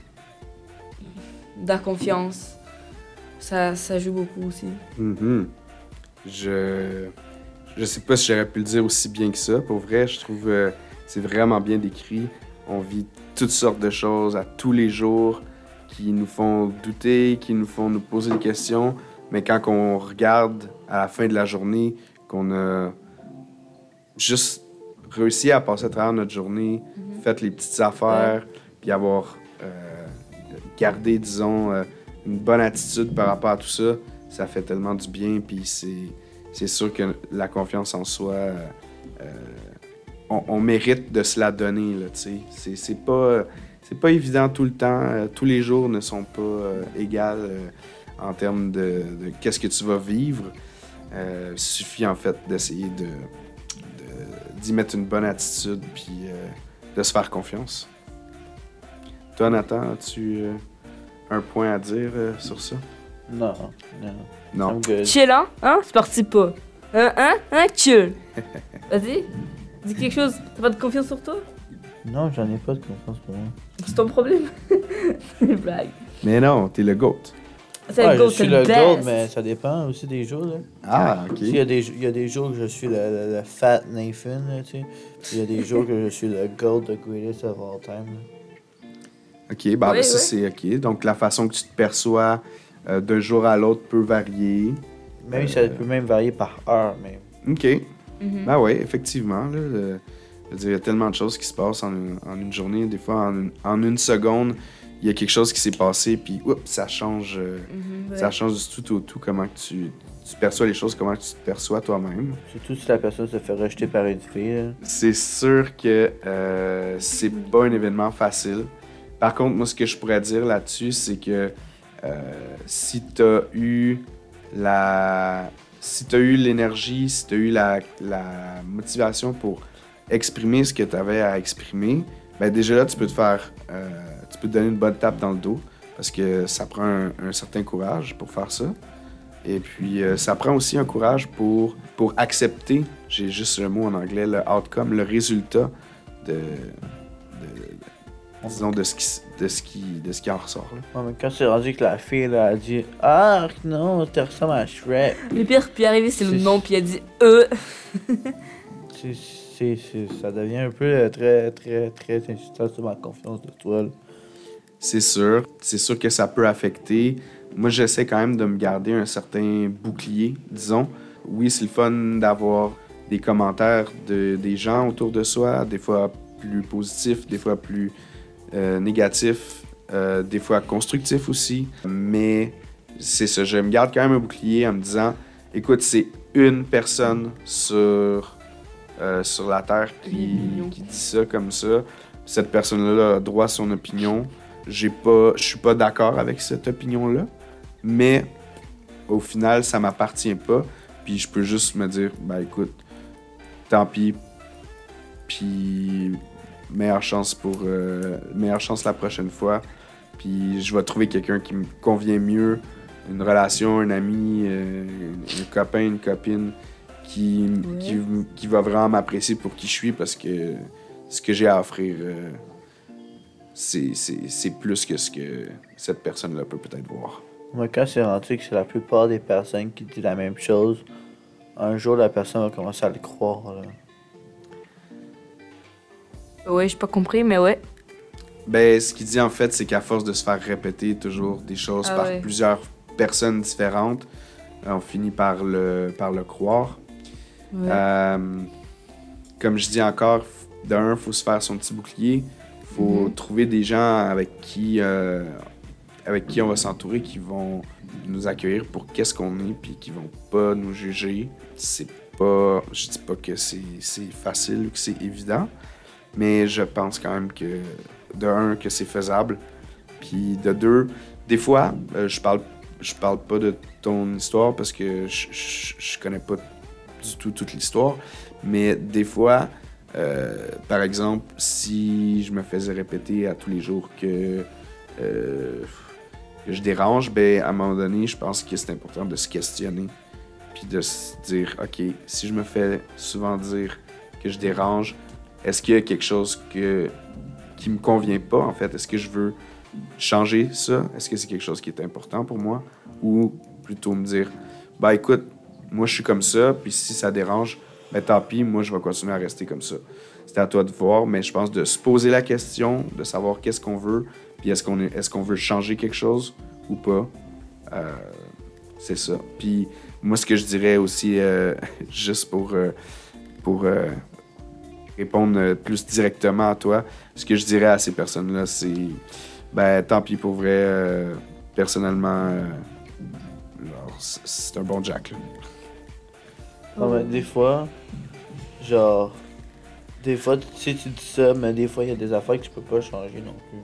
de la confiance. Ça, ça joue beaucoup aussi. Mhm. Je je sais pas si j'aurais pu le dire aussi bien que ça. Pour vrai, je trouve euh, c'est vraiment bien décrit. On vit toutes sortes de choses à tous les jours qui nous font douter, qui nous font nous poser des questions. Mais quand on regarde à la fin de la journée qu'on a juste réussi à passer à travers notre journée, fait les petites affaires, puis avoir gardé, disons, euh, une bonne attitude par rapport à tout ça, ça fait tellement du bien. Puis c'est, sûr que la confiance en soi, euh, euh, on, mérite de se la donner. Là, c'est, pas, pas évident tout le temps. Tous les jours ne sont pas égales en termes de, qu'est-ce que tu vas vivre. Il suffit en fait d'essayer de, d'y mettre une bonne attitude puis de se faire confiance. Toi, Nathan, as-tu un point à dire euh, sur ça? Non, non. Non. Chill, hein? Hein? C'est parti pas. Hein? Hein? Hein? Chill. Vas-y. Dis quelque chose. T'as pas de confiance sur toi? Non, j'en ai pas de confiance pour moi. C'est ton problème? C'est une blague. Mais non, t'es le GOAT. C'est Ouais, le go, je c'est suis le best. mais ça dépend aussi des jours. Là. Ah, ok. Il, y a des, il y a des jours que je suis le, le- le fat Nathan, là, tu sais. Il y a des jours que je suis le gold, the greatest of all time. là. Ok, bah, Oui, ben, ça oui. c'est ok. Donc la façon que tu te perçois euh, d'un jour à l'autre peut varier. Même ça peut même varier par heure, même. Ok. Mhm. Ah ouais, effectivement. Là, je veux dire, il y a tellement de choses qui se passent en une, en une journée. Des fois, en une, en une seconde, il y a quelque chose qui s'est passé, puis oups, ça change. euh, Mhm, ouais. Ça change du tout au tout comment que tu, tu perçois les choses, comment tu te perçois toi-même. Surtout si la personne se fait rejeter par une fille. C'est sûr que euh, c'est pas un événement facile. Par contre, moi, ce que je pourrais dire là-dessus, c'est que euh, si tu as eu la. Si eu l'énergie, si tu as eu la, motivation pour exprimer ce que tu avais à exprimer, ben déjà là, tu peux te faire. euh, tu peux te donner une bonne tape dans le dos parce que ça prend un, certain courage pour faire ça. Et puis, euh, ça prend aussi un courage pour, pour accepter, j'ai juste le mot en anglais, le outcome, le résultat de, disons, de ce qui, de ce qui, de ce qui en ressort. là. Ouais, mais quand c'est rendu que la fille là, a dit Ah non, tu ressembles à Shrek. Le pire, puis arrivé, c'est le nom, puis il a dit euh. C'est, c'est, c'est- ça devient un peu euh, très, très, très insistant sur ma confiance de toi. là. C'est sûr. C'est sûr que ça peut affecter. Moi, j'essaie quand même de me garder un certain bouclier, disons. Oui, c'est le fun d'avoir des commentaires de, des gens autour de soi, des fois plus positifs, des fois plus euh, négatifs, euh, des fois constructifs aussi. Mais c'est ça, je me garde quand même un bouclier en me disant, écoute, c'est une personne sur, euh, sur la Terre qui, qui dit ça comme ça. Cette personne-là a droit à son opinion. J'ai pas, je suis pas d'accord avec cette opinion-là, mais au final, ça m'appartient pas. Puis je peux juste me dire, ben écoute, tant pis. Puis meilleure chance pour, euh, meilleure chance la prochaine fois. Puis je vais trouver quelqu'un qui me convient mieux, une relation, un ami, euh, un copain, une copine qui, qui, qui va vraiment m'apprécier pour qui je suis parce que ce que j'ai à offrir, euh, c'est- c'est c'est plus que ce que cette personne-là peut peut-être voir. Moi, quand c'est rendu que c'est la plupart des personnes qui disent la même chose, un jour la personne va commencer à le croire. Là. Ouais, j'ai pas compris, mais ouais. Ben, ce qu'il dit en fait, c'est qu'à force de se faire répéter toujours des choses Ah par ouais. plusieurs personnes différentes, euh, on finit par le, par le croire. Ouais. Euh, comme je dis encore, d'un, il faut se faire son petit bouclier. Il faut Mhm. trouver des gens avec qui, euh, avec qui on va s'entourer, qui vont nous accueillir pour qu'est-ce qu'on est, puis qui vont pas nous juger. C'est pas. Je dis pas que c'est c'est facile ou que c'est évident, mais je pense quand même que, de un, que c'est faisable. Puis de deux, des fois, euh, je parle je parle pas de ton histoire parce que je, je, connais pas du tout toute l'histoire. Mais des fois, euh, par exemple, si je me faisais répéter à tous les jours que, euh, que je dérange, ben, à un moment donné, je pense que c'est important de se questionner. Puis de se dire, OK, si je me fais souvent dire que je dérange, est-ce qu'il y a quelque chose que, qui me convient pas, en fait? Est-ce que je veux changer ça? Est-ce que c'est quelque chose qui est important pour moi? Ou plutôt me dire, bah écoute, moi je suis comme ça, puis si ça dérange, ben tant pis, moi je vais continuer à rester comme ça. C'est à toi de voir, mais je pense de se poser la question, de savoir qu'est-ce qu'on veut, puis est-ce qu'on est, est-ce qu'on veut changer quelque chose ou pas? Euh, c'est ça. Puis moi, ce que je dirais aussi, euh, juste pour, pour euh, répondre euh, plus directement à toi, ce que je dirais à ces personnes-là, c'est ben tant pis pour vrai. euh, personnellement, euh, genre, c'est c'est un bon Jack. Là. Non, mais des fois, genre, des fois, tu sais, tu dis ça, mais des fois, il y a des affaires que tu peux pas changer non plus.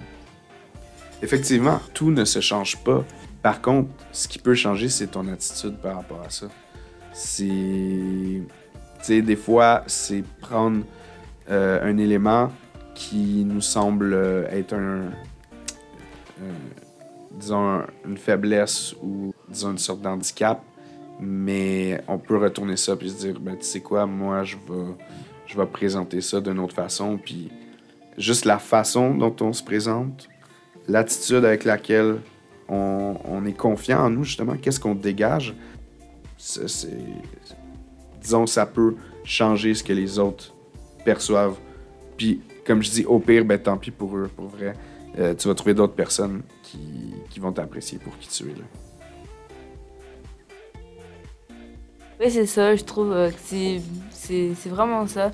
Effectivement, tout ne se change pas. Par contre, ce qui peut changer, c'est ton attitude par rapport à ça. C'est. Tu sais, des fois, c'est prendre euh, un élément qui nous semble euh, être un. un- disons, un- une faiblesse ou, disons, une sorte d'handicap, mais on peut retourner ça puis se dire, ben, tu sais quoi, moi, je vais, je vais présenter ça d'une autre façon, puis juste la façon dont on se présente, l'attitude avec laquelle on, on est confiant en nous, justement, qu'est-ce qu'on dégage, c'est- disons, ça peut changer ce que les autres perçoivent. Puis, comme je dis, au pire, ben tant pis pour eux, pour vrai. Euh, tu vas trouver d'autres personnes qui, qui vont t'apprécier pour qui tu es. Là. Oui, c'est ça, je trouve euh, que c'est- vraiment ça.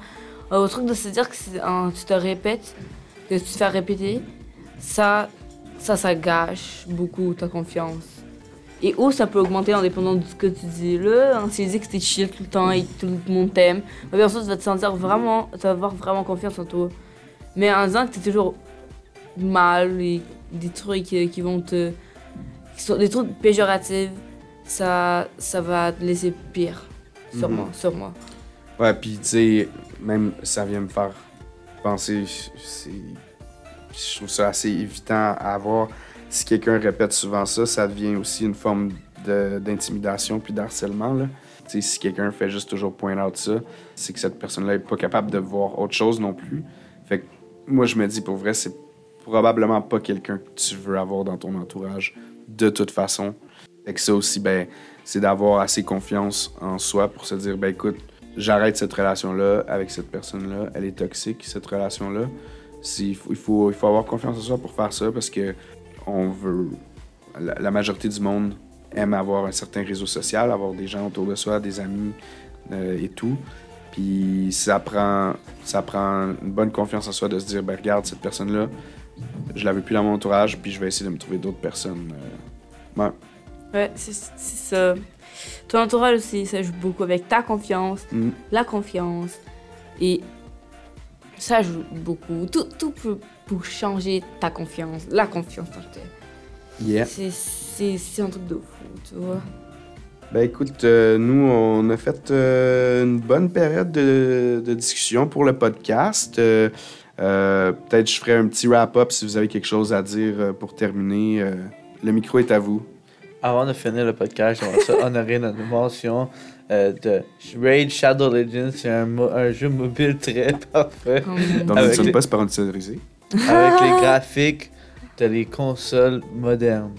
Euh, au truc de se dire que un- tu te répètes, que tu te fais répéter, ça, ça, ça gâche beaucoup ta confiance. Et où ça peut augmenter en dépendant de ce que tu dis. Là, hein, si tu dis que t'es chill tout le temps et que tout le monde t'aime, bien sûr, tu vas te sentir vraiment, tu vas avoir vraiment confiance en toi. Mais en disant que t'es toujours mal et des trucs qui, qui vont te. qui sont des trucs péjoratifs, ça, ça va te laisser pire. Sûrement, Mhm. sûrement. Ouais, puis tu sais, même ça vient me faire penser, je trouve ça assez évident à avoir. Si quelqu'un répète souvent ça, ça devient aussi une forme d'intimidation puis d'harcèlement. Si quelqu'un fait juste toujours point out ça, c'est que cette personne-là est pas capable de voir autre chose non plus. Fait que moi, je me dis, pour vrai, c'est probablement pas quelqu'un que tu veux avoir dans ton entourage de toute façon. Fait que ça aussi, ben, c'est d'avoir assez confiance en soi pour se dire, ben écoute, j'arrête cette relation-là avec cette personne-là, elle est toxique, cette relation-là. Il, faut, il faut avoir confiance en soi pour faire ça parce que on veut. La, la majorité du monde aime avoir un certain réseau social, avoir des gens autour de soi, des amis euh, et tout. Puis ça prend, ça prend une bonne confiance en soi de se dire, ben regarde, cette personne-là, je la veux plus dans mon entourage, puis je vais essayer de me trouver d'autres personnes. euh, ouais. Ouais, c'est c'est ça. Ton entourage aussi, ça joue beaucoup avec ta confiance, Mm. la confiance. Et ça joue beaucoup. Tout, tout peut pour changer ta confiance, la confiance en toi. Yeah. C'est- C'est c'est un truc de fou, tu vois. Ben écoute, euh, nous, on a fait euh, une bonne période de, de discussion pour le podcast. Euh, euh, Peut-être je ferai un petit wrap-up si vous avez quelque chose à dire euh, pour terminer. Euh, le micro est à vous. Avant de finir le podcast, j'aimerais ça honorer notre mention euh, de Raid Shadow Legends. C'est un, mo- un jeu mobile très parfait. Donc, Avec nous ne pas sponsorisés. Avec les graphiques de les consoles modernes.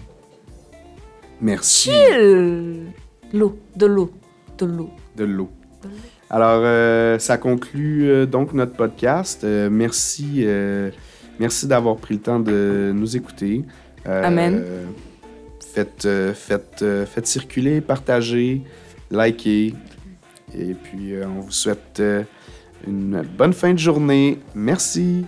Merci. Chill. L'eau, de l'eau, de l'eau. de l'eau. Alors, euh, ça conclut euh, donc notre podcast. Euh, merci euh, merci d'avoir pris le temps de nous écouter. Euh, Amen. Faites, euh, faites, euh, faites circuler, partagez, likez. Et puis, euh, on vous souhaite euh, une bonne fin de journée. Merci.